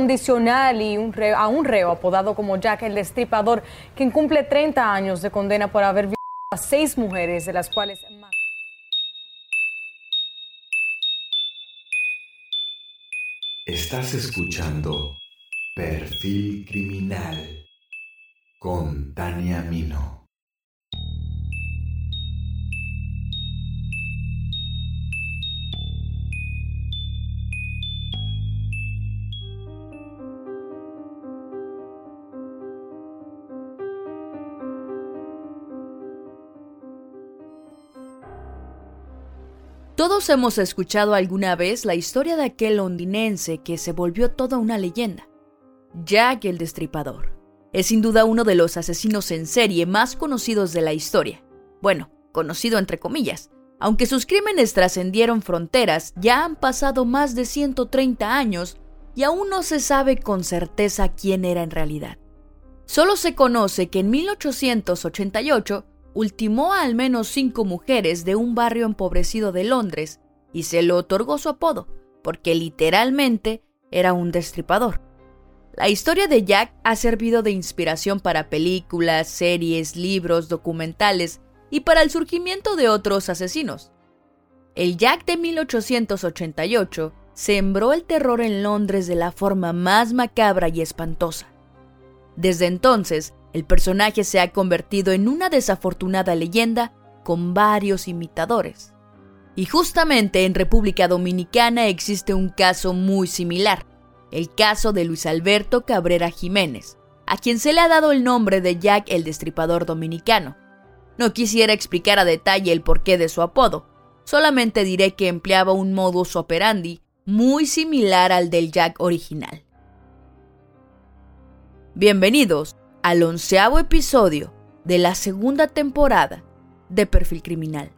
condicional y un a un reo apodado como Jack el Destripador, quien cumple 30 años de condena por haber violado a seis mujeres, de las cuales Estás escuchando Perfil Criminal con Tania Mino. Todos hemos escuchado alguna vez la historia de aquel londinense que se volvió toda una leyenda. Jack el Destripador. Es sin duda uno de los asesinos en serie más conocidos de la historia. Bueno, conocido entre comillas. Aunque sus crímenes trascendieron fronteras, ya han pasado más de 130 años y aún no se sabe con certeza quién era en realidad. Solo se conoce que en 1888 ultimó a al menos cinco mujeres de un barrio empobrecido de Londres y se le otorgó su apodo, porque literalmente era un destripador. La historia de Jack ha servido de inspiración para películas, series, libros, documentales y para el surgimiento de otros asesinos. El Jack de 1888 sembró el terror en Londres de la forma más macabra y espantosa. Desde entonces, el personaje se ha convertido en una desafortunada leyenda con varios imitadores. Y justamente en República Dominicana existe un caso muy similar, el caso de Luis Alberto Cabrera Jiménez, a quien se le ha dado el nombre de Jack el Destripador Dominicano. No quisiera explicar a detalle el porqué de su apodo, solamente diré que empleaba un modus operandi muy similar al del Jack original. Bienvenidos al onceavo episodio de la segunda temporada de Perfil Criminal.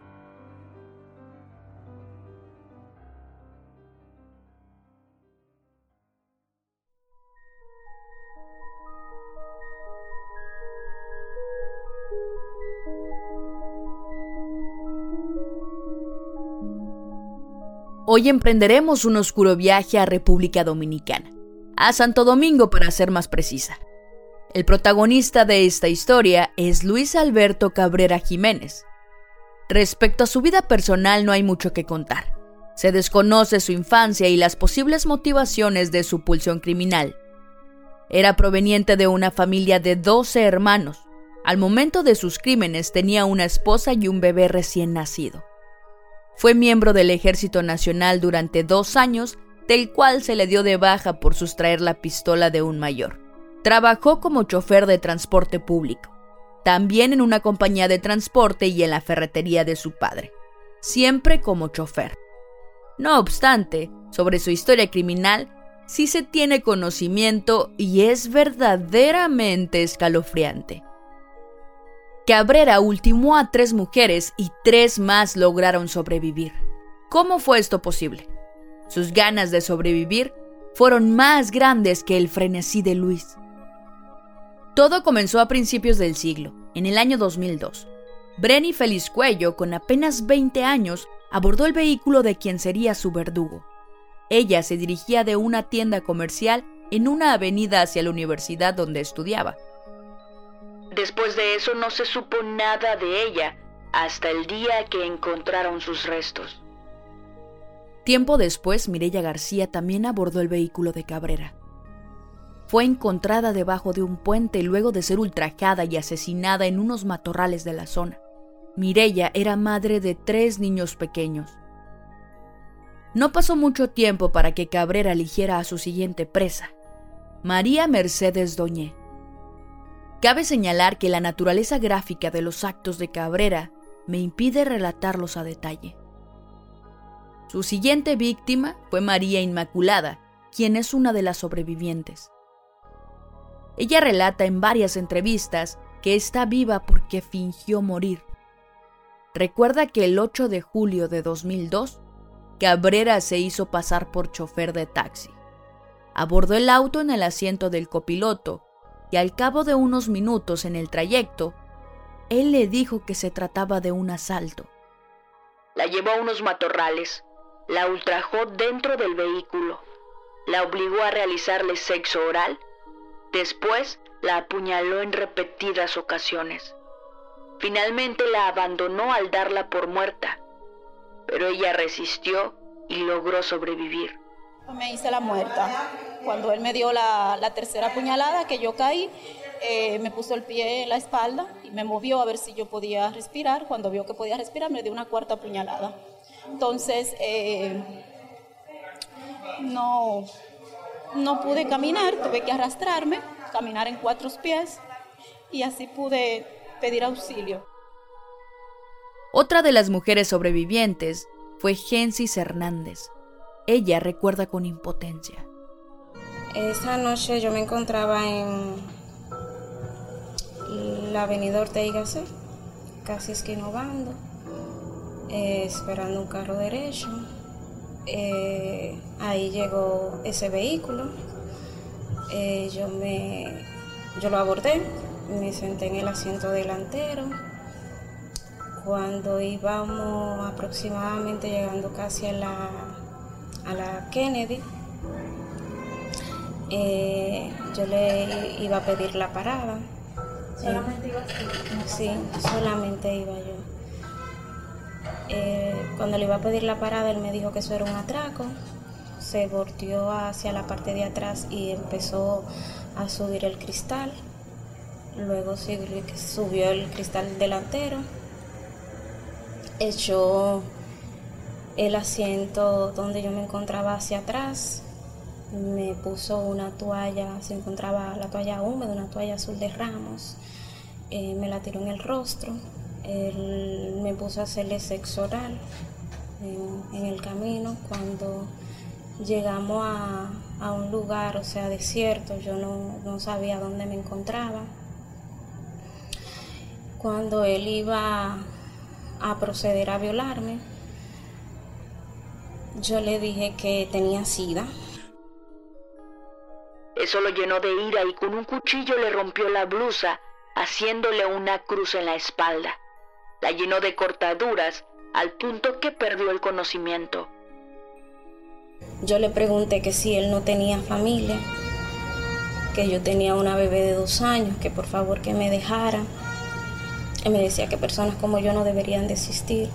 Hoy emprenderemos un oscuro viaje a República Dominicana, a Santo Domingo para ser más precisa. El protagonista de esta historia es Luis Alberto Cabrera Jiménez. Respecto a su vida personal no hay mucho que contar. Se desconoce su infancia y las posibles motivaciones de su pulsión criminal. Era proveniente de una familia de 12 hermanos. Al momento de sus crímenes tenía una esposa y un bebé recién nacido. Fue miembro del Ejército Nacional durante dos años, del cual se le dio de baja por sustraer la pistola de un mayor. Trabajó como chofer de transporte público, también en una compañía de transporte y en la ferretería de su padre, siempre como chofer. No obstante, sobre su historia criminal sí se tiene conocimiento y es verdaderamente escalofriante. Cabrera ultimó a tres mujeres y tres más lograron sobrevivir. ¿Cómo fue esto posible? Sus ganas de sobrevivir fueron más grandes que el frenesí de Luis. Todo comenzó a principios del siglo, en el año 2002. Brenny Feliz Cuello, con apenas 20 años, abordó el vehículo de quien sería su verdugo. Ella se dirigía de una tienda comercial en una avenida hacia la universidad donde estudiaba. Después de eso no se supo nada de ella hasta el día que encontraron sus restos. Tiempo después, Mirella García también abordó el vehículo de Cabrera fue encontrada debajo de un puente luego de ser ultrajada y asesinada en unos matorrales de la zona. Mirella era madre de tres niños pequeños. No pasó mucho tiempo para que Cabrera eligiera a su siguiente presa, María Mercedes Doñé. Cabe señalar que la naturaleza gráfica de los actos de Cabrera me impide relatarlos a detalle. Su siguiente víctima fue María Inmaculada, quien es una de las sobrevivientes. Ella relata en varias entrevistas que está viva porque fingió morir. Recuerda que el 8 de julio de 2002, Cabrera se hizo pasar por chofer de taxi. Abordó el auto en el asiento del copiloto y al cabo de unos minutos en el trayecto, él le dijo que se trataba de un asalto. La llevó a unos matorrales, la ultrajó dentro del vehículo la obligó a realizarle sexo oral. Después la apuñaló en repetidas ocasiones. Finalmente la abandonó al darla por muerta, pero ella resistió y logró sobrevivir. Me hice la muerta. Cuando él me dio la, tercera puñalada, que yo caí, eh, me puso el pie en la espalda y me movió a ver si yo podía respirar. Cuando vio que podía respirar, me dio una cuarta puñalada. Entonces, eh, no, no pude caminar, tuve que arrastrarme, caminar en cuatro pies y así pude pedir auxilio. Otra de las mujeres sobrevivientes fue Gensis Hernández. Ella recuerda con impotencia. Esa noche yo me encontraba en la avenida Ortega C, casi esquinovando, eh, esperando un carro derecho. Eh, ahí llegó ese vehículo. Eh, yo, me, yo lo abordé, me senté en el asiento delantero. Cuando íbamos aproximadamente llegando casi a la, a la Kennedy, eh, yo le iba a pedir la parada. ¿Solamente iba Sí, solamente iba yo. Eh, cuando le iba a pedir la parada, él me dijo que eso era un atraco. Se volteó hacia la parte de atrás y empezó a subir el cristal. Luego subió el cristal delantero echó el asiento donde yo me encontraba hacia atrás, me puso una toalla, se encontraba la toalla húmeda, una toalla azul de ramos, eh, me la tiró en el rostro, él me puso a hacerle sexo oral en, el camino cuando llegamos a, un lugar, o sea, desierto, yo no, no sabía dónde me encontraba. Cuando él iba a proceder a violarme. Yo le dije que tenía sida. Eso lo llenó de ira y con un cuchillo le rompió la blusa, haciéndole una cruz en la espalda. La llenó de cortaduras al punto que perdió el conocimiento. Yo le pregunté que si él no tenía familia, que yo tenía una bebé de dos años, que por favor que me dejara. Él me decía que personas como yo no deberían desistir.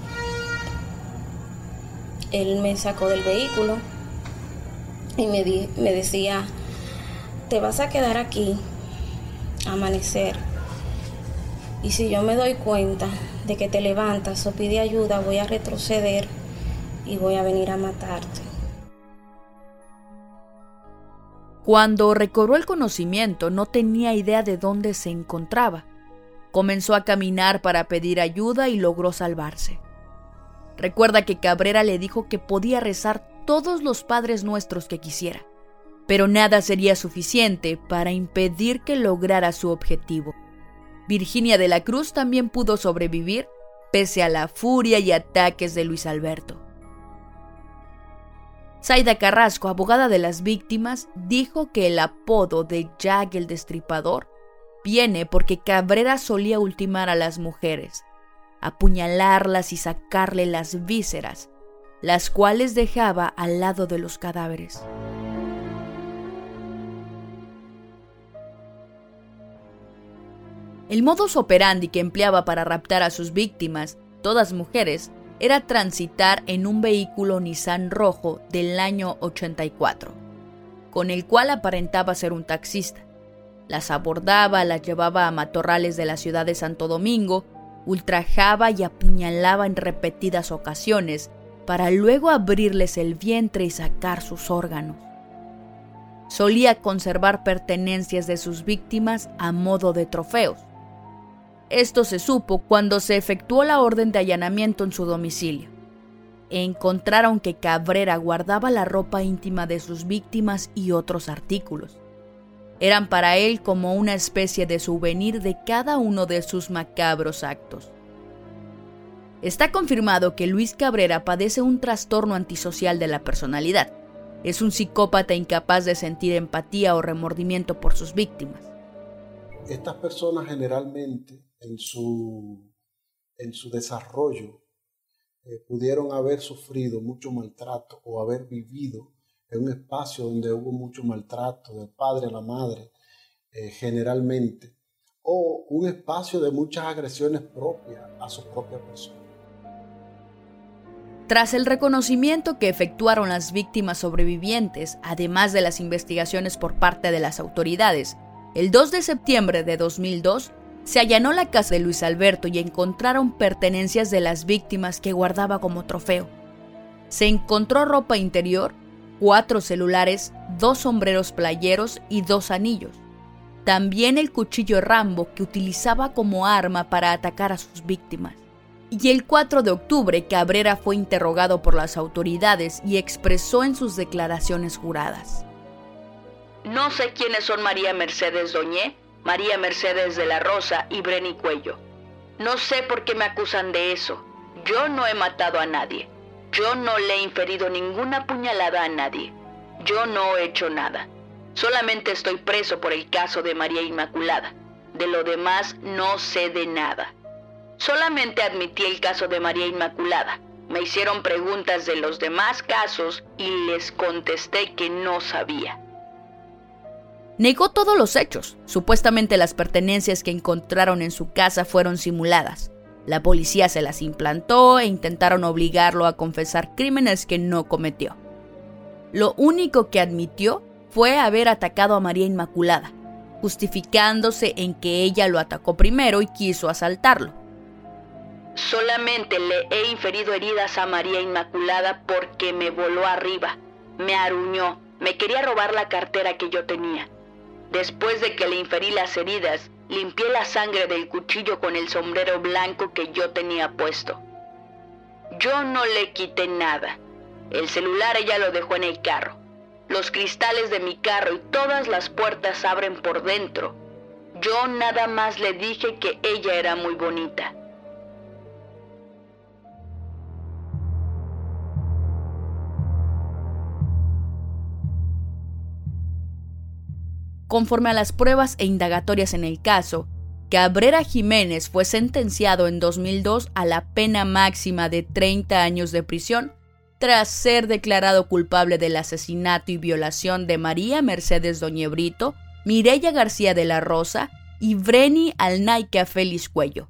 Él me sacó del vehículo y me, me decía, te vas a quedar aquí a amanecer. Y si yo me doy cuenta de que te levantas o pide ayuda, voy a retroceder y voy a venir a matarte. Cuando recobró el conocimiento, no tenía idea de dónde se encontraba. Comenzó a caminar para pedir ayuda y logró salvarse. Recuerda que Cabrera le dijo que podía rezar todos los padres nuestros que quisiera, pero nada sería suficiente para impedir que lograra su objetivo. Virginia de la Cruz también pudo sobrevivir pese a la furia y ataques de Luis Alberto. Zaida Carrasco, abogada de las víctimas, dijo que el apodo de Jack el Destripador viene porque Cabrera solía ultimar a las mujeres, apuñalarlas y sacarle las vísceras, las cuales dejaba al lado de los cadáveres. El modus operandi que empleaba para raptar a sus víctimas, todas mujeres, era transitar en un vehículo Nissan rojo del año 84, con el cual aparentaba ser un taxista. Las abordaba, las llevaba a matorrales de la ciudad de Santo Domingo, ultrajaba y apuñalaba en repetidas ocasiones para luego abrirles el vientre y sacar sus órganos. Solía conservar pertenencias de sus víctimas a modo de trofeos. Esto se supo cuando se efectuó la orden de allanamiento en su domicilio. Encontraron que Cabrera guardaba la ropa íntima de sus víctimas y otros artículos eran para él como una especie de souvenir de cada uno de sus macabros actos. Está confirmado que Luis Cabrera padece un trastorno antisocial de la personalidad. Es un psicópata incapaz de sentir empatía o remordimiento por sus víctimas. Estas personas generalmente en su, en su desarrollo eh, pudieron haber sufrido mucho maltrato o haber vivido en un espacio donde hubo mucho maltrato del padre a la madre, eh, generalmente, o un espacio de muchas agresiones propias a su propia persona. Tras el reconocimiento que efectuaron las víctimas sobrevivientes, además de las investigaciones por parte de las autoridades, el 2 de septiembre de 2002 se allanó la casa de Luis Alberto y encontraron pertenencias de las víctimas que guardaba como trofeo. Se encontró ropa interior, cuatro celulares, dos sombreros playeros y dos anillos. También el cuchillo Rambo que utilizaba como arma para atacar a sus víctimas. Y el 4 de octubre Cabrera fue interrogado por las autoridades y expresó en sus declaraciones juradas. No sé quiénes son María Mercedes Doñé, María Mercedes de la Rosa y Breni Cuello. No sé por qué me acusan de eso. Yo no he matado a nadie. Yo no le he inferido ninguna puñalada a nadie. Yo no he hecho nada. Solamente estoy preso por el caso de María Inmaculada. De lo demás no sé de nada. Solamente admití el caso de María Inmaculada. Me hicieron preguntas de los demás casos y les contesté que no sabía. Negó todos los hechos. Supuestamente las pertenencias que encontraron en su casa fueron simuladas. La policía se las implantó e intentaron obligarlo a confesar crímenes que no cometió. Lo único que admitió fue haber atacado a María Inmaculada, justificándose en que ella lo atacó primero y quiso asaltarlo. Solamente le he inferido heridas a María Inmaculada porque me voló arriba, me aruñó, me quería robar la cartera que yo tenía. Después de que le inferí las heridas, limpié la sangre del cuchillo con el sombrero blanco que yo tenía puesto. Yo no le quité nada. El celular ella lo dejó en el carro. Los cristales de mi carro y todas las puertas abren por dentro. Yo nada más le dije que ella era muy bonita. Conforme a las pruebas e indagatorias en el caso, Cabrera Jiménez fue sentenciado en 2002 a la pena máxima de 30 años de prisión tras ser declarado culpable del asesinato y violación de María Mercedes Doñebrito, Mireya García de la Rosa y Breni Alnaica Félix Cuello.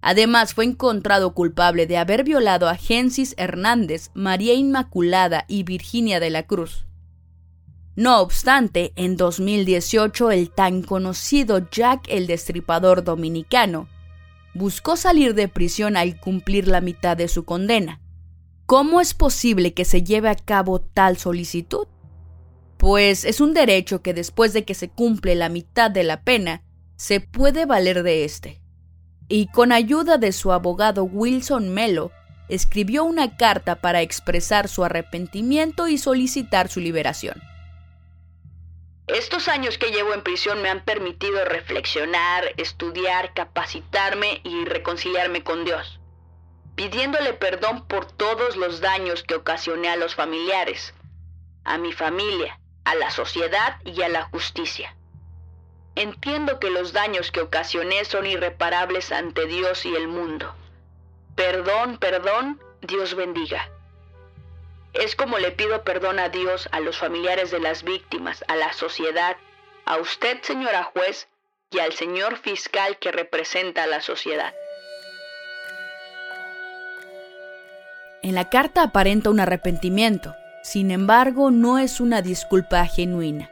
Además, fue encontrado culpable de haber violado a Gensis Hernández, María Inmaculada y Virginia de la Cruz. No obstante, en 2018 el tan conocido Jack el Destripador dominicano buscó salir de prisión al cumplir la mitad de su condena. ¿Cómo es posible que se lleve a cabo tal solicitud? Pues es un derecho que después de que se cumple la mitad de la pena, se puede valer de éste. Y con ayuda de su abogado Wilson Melo, escribió una carta para expresar su arrepentimiento y solicitar su liberación. Estos años que llevo en prisión me han permitido reflexionar, estudiar, capacitarme y reconciliarme con Dios, pidiéndole perdón por todos los daños que ocasioné a los familiares, a mi familia, a la sociedad y a la justicia. Entiendo que los daños que ocasioné son irreparables ante Dios y el mundo. Perdón, perdón, Dios bendiga. Es como le pido perdón a Dios, a los familiares de las víctimas, a la sociedad, a usted, señora juez, y al señor fiscal que representa a la sociedad. En la carta aparenta un arrepentimiento, sin embargo no es una disculpa genuina.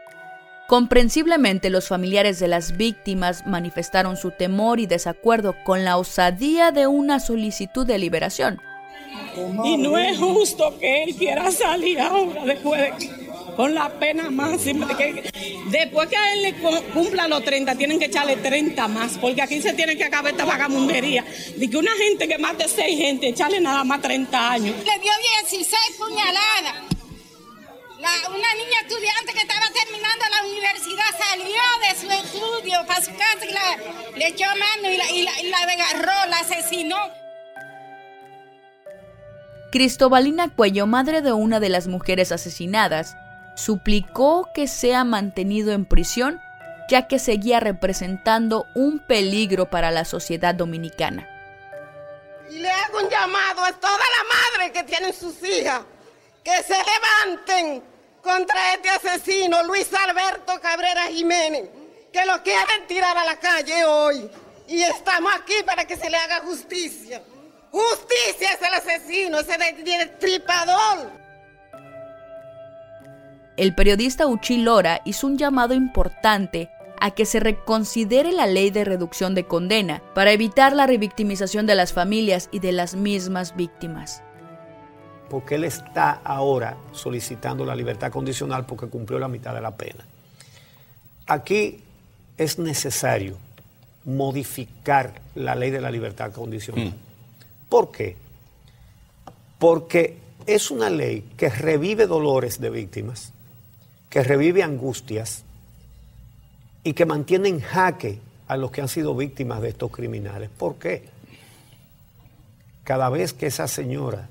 Comprensiblemente los familiares de las víctimas manifestaron su temor y desacuerdo con la osadía de una solicitud de liberación, y no es justo que él quiera salir ahora después de con la pena máxima. Que, después que a él le cumpla los 30, tienen que echarle 30 más, porque aquí se tiene que acabar esta vagamundería. De que una gente que mate 6 gente, echarle nada más 30 años. Le dio 16 puñaladas. una niña estudiante que estaba terminando la universidad salió de su estudio para su casa y la, le echó mano y la, y la, y la desgarró, la asesinó. Cristobalina Cuello, madre de una de las mujeres asesinadas, suplicó que sea mantenido en prisión ya que seguía representando un peligro para la sociedad dominicana. Y le hago un llamado a toda la madre que tienen sus hijas, que se levanten contra este asesino, Luis Alberto Cabrera Jiménez, que lo quieren tirar a la calle hoy. Y estamos aquí para que se le haga justicia. Justicia es el asesino, ese destripador. El periodista Uchi Lora hizo un llamado importante a que se reconsidere la ley de reducción de condena para evitar la revictimización de las familias y de las mismas víctimas. Porque él está ahora solicitando la libertad condicional porque cumplió la mitad de la pena. Aquí es necesario modificar la ley de la libertad condicional. Mm. ¿Por qué? Porque es una ley que revive dolores de víctimas, que revive angustias, y que mantiene en jaque a los que han sido víctimas de estos criminales. ¿Por qué? Cada vez que esa señora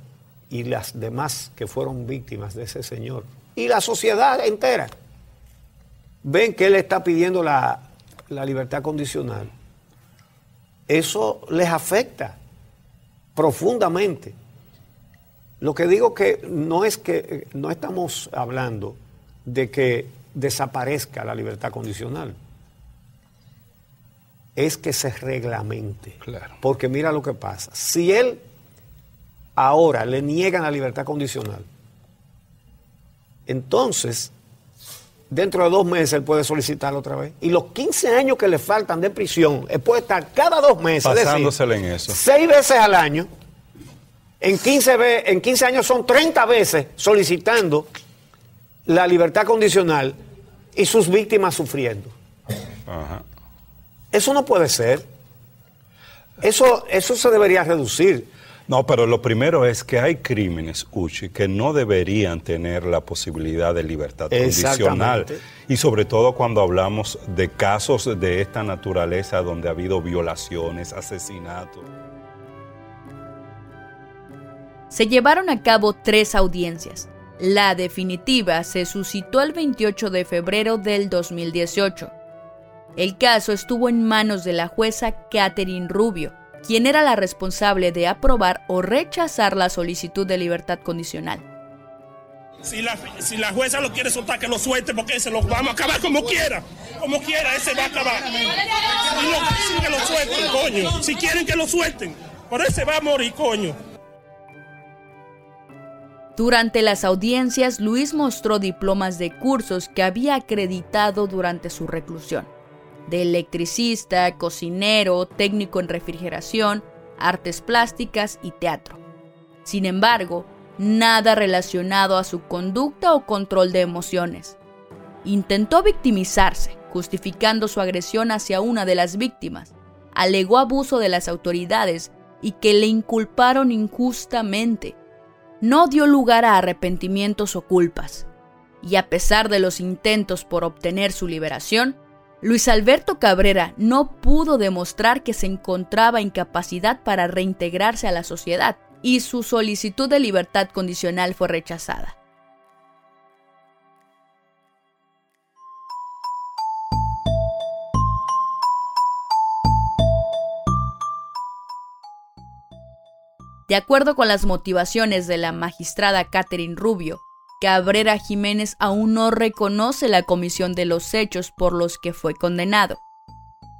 y las demás que fueron víctimas de ese señor y la sociedad entera ven que él está pidiendo la, la libertad condicional, eso les afecta profundamente. Lo que digo que no es que no estamos hablando de que desaparezca la libertad condicional. Es que se reglamente. Porque mira lo que pasa. Si él ahora le niegan la libertad condicional, entonces dentro de dos meses él puede solicitarlo otra vez. Y los 15 años que le faltan de prisión, él puede estar cada dos meses. Pasándosele en eso. Seis veces al año. En 15, en 15 años son 30 veces solicitando la libertad condicional y sus víctimas sufriendo. Eso no puede ser. Eso, eso se debería reducir. No, pero lo primero es que hay crímenes, Uchi, que no deberían tener la posibilidad de libertad condicional. Y sobre todo cuando hablamos de casos de esta naturaleza donde ha habido violaciones, asesinatos. Se llevaron a cabo tres audiencias. La definitiva se suscitó el 28 de febrero del 2018. El caso estuvo en manos de la jueza Catherine Rubio, quien era la responsable de aprobar o rechazar la solicitud de libertad condicional. Si la, si la jueza lo quiere soltar, que lo suelte porque se lo vamos a acabar como quiera. Como quiera, ese va a acabar. Y que lo suelten, coño. Si quieren que lo suelten. Por ese va a morir, coño. Durante las audiencias, Luis mostró diplomas de cursos que había acreditado durante su reclusión, de electricista, cocinero, técnico en refrigeración, artes plásticas y teatro. Sin embargo, nada relacionado a su conducta o control de emociones. Intentó victimizarse, justificando su agresión hacia una de las víctimas. Alegó abuso de las autoridades y que le inculparon injustamente no dio lugar a arrepentimientos o culpas, y a pesar de los intentos por obtener su liberación, Luis Alberto Cabrera no pudo demostrar que se encontraba en capacidad para reintegrarse a la sociedad, y su solicitud de libertad condicional fue rechazada. De acuerdo con las motivaciones de la magistrada Catherine Rubio, Cabrera Jiménez aún no reconoce la comisión de los hechos por los que fue condenado.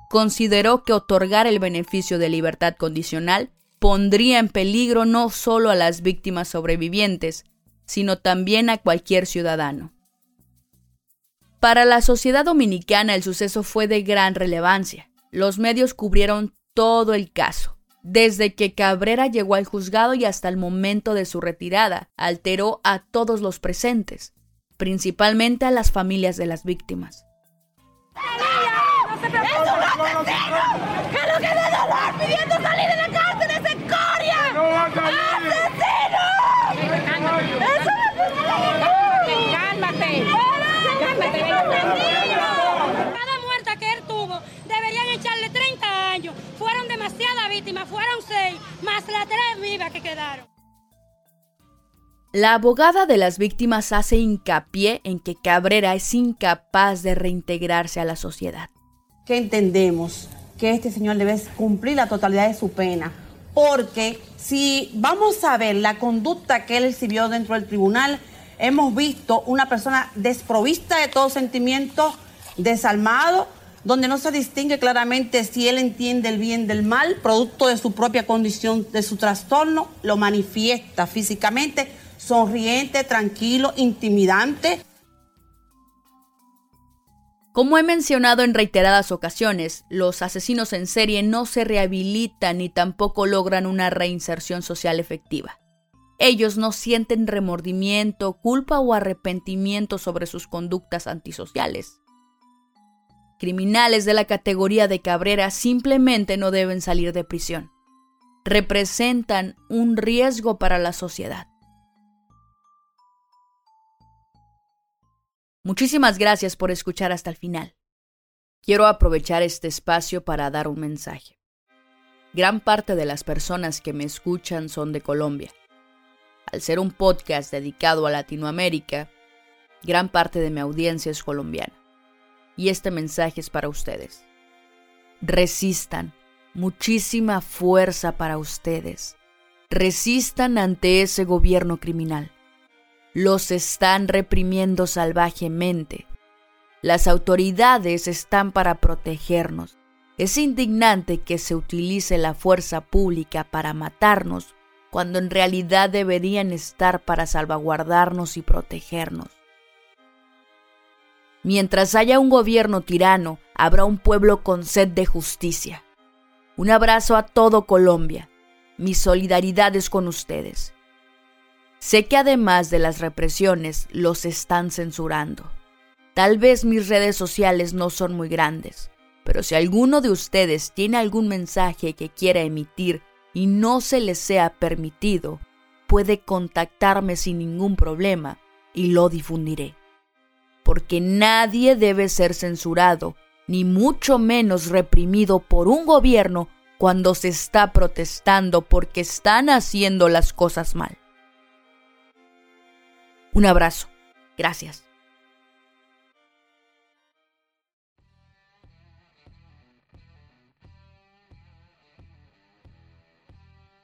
Consideró que otorgar el beneficio de libertad condicional pondría en peligro no solo a las víctimas sobrevivientes, sino también a cualquier ciudadano. Para la sociedad dominicana el suceso fue de gran relevancia. Los medios cubrieron todo el caso desde que Cabrera llegó al juzgado y hasta el momento de su retirada, alteró a todos los presentes, principalmente a las familias de las víctimas. ¡Es un asesino! ¡Que lo que de dolor pidiendo salir de la cárcel ese escoria! ¡No va a salir! ¡Asesino! ¡Cálmate! ¡Cálmate! Cada muerta que él tuvo deberían echarle 30 años. Fueron demasiadas víctimas, fueron seis, más las tres vivas que quedaron. La abogada de las víctimas hace hincapié en que Cabrera es incapaz de reintegrarse a la sociedad. Que entendemos que este señor debe cumplir la totalidad de su pena, porque si vamos a ver la conducta que él exhibió dentro del tribunal, hemos visto una persona desprovista de todo sentimiento, desalmado, donde no se distingue claramente si él entiende el bien del mal, producto de su propia condición, de su trastorno, lo manifiesta físicamente, sonriente, tranquilo, intimidante. Como he mencionado en reiteradas ocasiones, los asesinos en serie no se rehabilitan ni tampoco logran una reinserción social efectiva. Ellos no sienten remordimiento, culpa o arrepentimiento sobre sus conductas antisociales. Criminales de la categoría de Cabrera simplemente no deben salir de prisión. Representan un riesgo para la sociedad. Muchísimas gracias por escuchar hasta el final. Quiero aprovechar este espacio para dar un mensaje. Gran parte de las personas que me escuchan son de Colombia. Al ser un podcast dedicado a Latinoamérica, gran parte de mi audiencia es colombiana y este mensaje es para ustedes. Resistan, muchísima fuerza para ustedes. Resistan ante ese gobierno criminal. Los están reprimiendo salvajemente. Las autoridades están para protegernos. Es indignante que se utilice la fuerza pública para matarnos cuando en realidad deberían estar para salvaguardarnos y protegernos. Mientras haya un gobierno tirano, habrá un pueblo con sed de justicia. Un abrazo a todo Colombia. Mi solidaridad es con ustedes. Sé que además de las represiones, los están censurando. Tal vez mis redes sociales no son muy grandes, pero si alguno de ustedes tiene algún mensaje que quiera emitir y no se les sea permitido, puede contactarme sin ningún problema y lo difundiré porque nadie debe ser censurado, ni mucho menos reprimido por un gobierno cuando se está protestando porque están haciendo las cosas mal. Un abrazo. Gracias.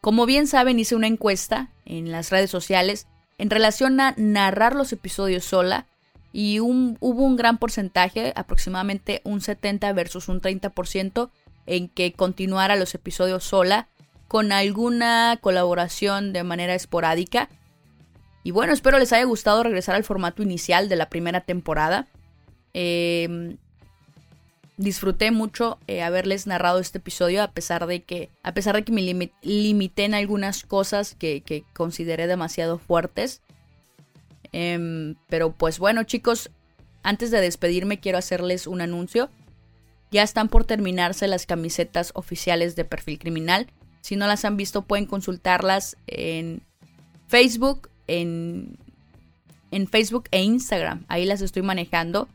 Como bien saben, hice una encuesta en las redes sociales en relación a narrar los episodios sola y hubo un gran porcentaje, aproximadamente un 70 versus un 30%, en que continuara los episodios sola, con alguna colaboración de manera esporádica. Y bueno, espero les haya gustado regresar al formato inicial de la primera temporada. Em, disfruté mucho eh, haberles narrado este episodio a pesar de que a pesar de que me limité en algunas cosas que, que consideré demasiado fuertes Em, pero pues bueno chicos, antes de despedirme quiero hacerles un anuncio. Ya están por terminarse las camisetas oficiales de perfil criminal. Si no las han visto pueden consultarlas en Facebook, en, en Facebook e Instagram. Ahí las estoy manejando.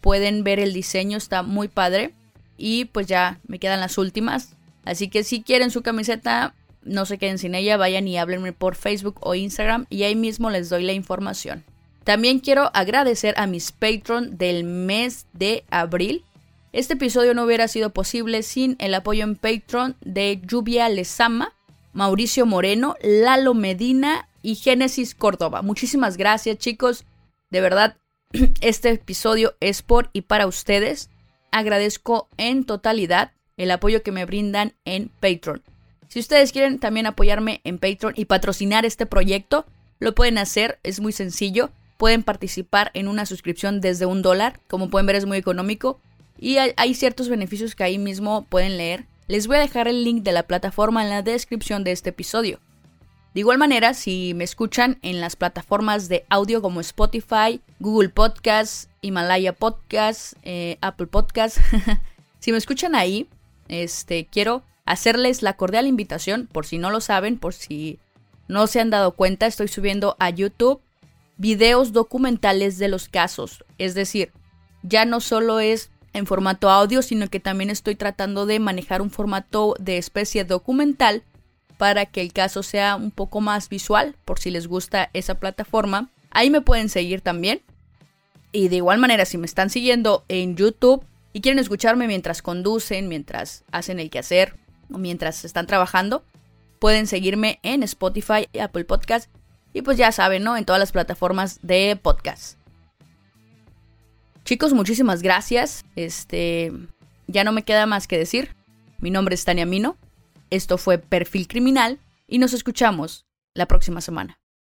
Pueden ver el diseño, está muy padre. Y pues ya me quedan las últimas. Así que si quieren su camiseta, no se queden sin ella, vayan y háblenme por Facebook o Instagram y ahí mismo les doy la información. También quiero agradecer a mis Patreon del mes de abril. Este episodio no hubiera sido posible sin el apoyo en Patreon de Lluvia Lezama, Mauricio Moreno, Lalo Medina y Génesis Córdoba. Muchísimas gracias chicos. De verdad, este episodio es por y para ustedes. Agradezco en totalidad el apoyo que me brindan en Patreon. Si ustedes quieren también apoyarme en Patreon y patrocinar este proyecto, lo pueden hacer, es muy sencillo. Pueden participar en una suscripción desde un dólar, como pueden ver es muy económico. Y hay, ciertos beneficios que ahí mismo pueden leer. Les voy a dejar el link de la plataforma en la descripción de este episodio. De igual manera, si me escuchan en las plataformas de audio como Spotify, Google Podcasts, Himalaya Podcasts, eh, Apple Podcasts, si me escuchan ahí, este, quiero hacerles la cordial invitación, por si no lo saben, por si no se han dado cuenta, estoy subiendo a YouTube videos documentales de los casos. Es decir, ya no solo es en formato audio, sino que también estoy tratando de manejar un formato de especie documental para que el caso sea un poco más visual, por si les gusta esa plataforma. Ahí me pueden seguir también. Y de igual manera, si me están siguiendo en YouTube y quieren escucharme mientras conducen, mientras hacen el quehacer, mientras están trabajando. Pueden seguirme en Spotify, Apple Podcast Y pues ya saben, ¿no? En todas las plataformas de podcast. Chicos, muchísimas gracias. Este, ya no me queda más que decir. Mi nombre es Tania Mino. Esto fue Perfil Criminal y nos escuchamos la próxima semana.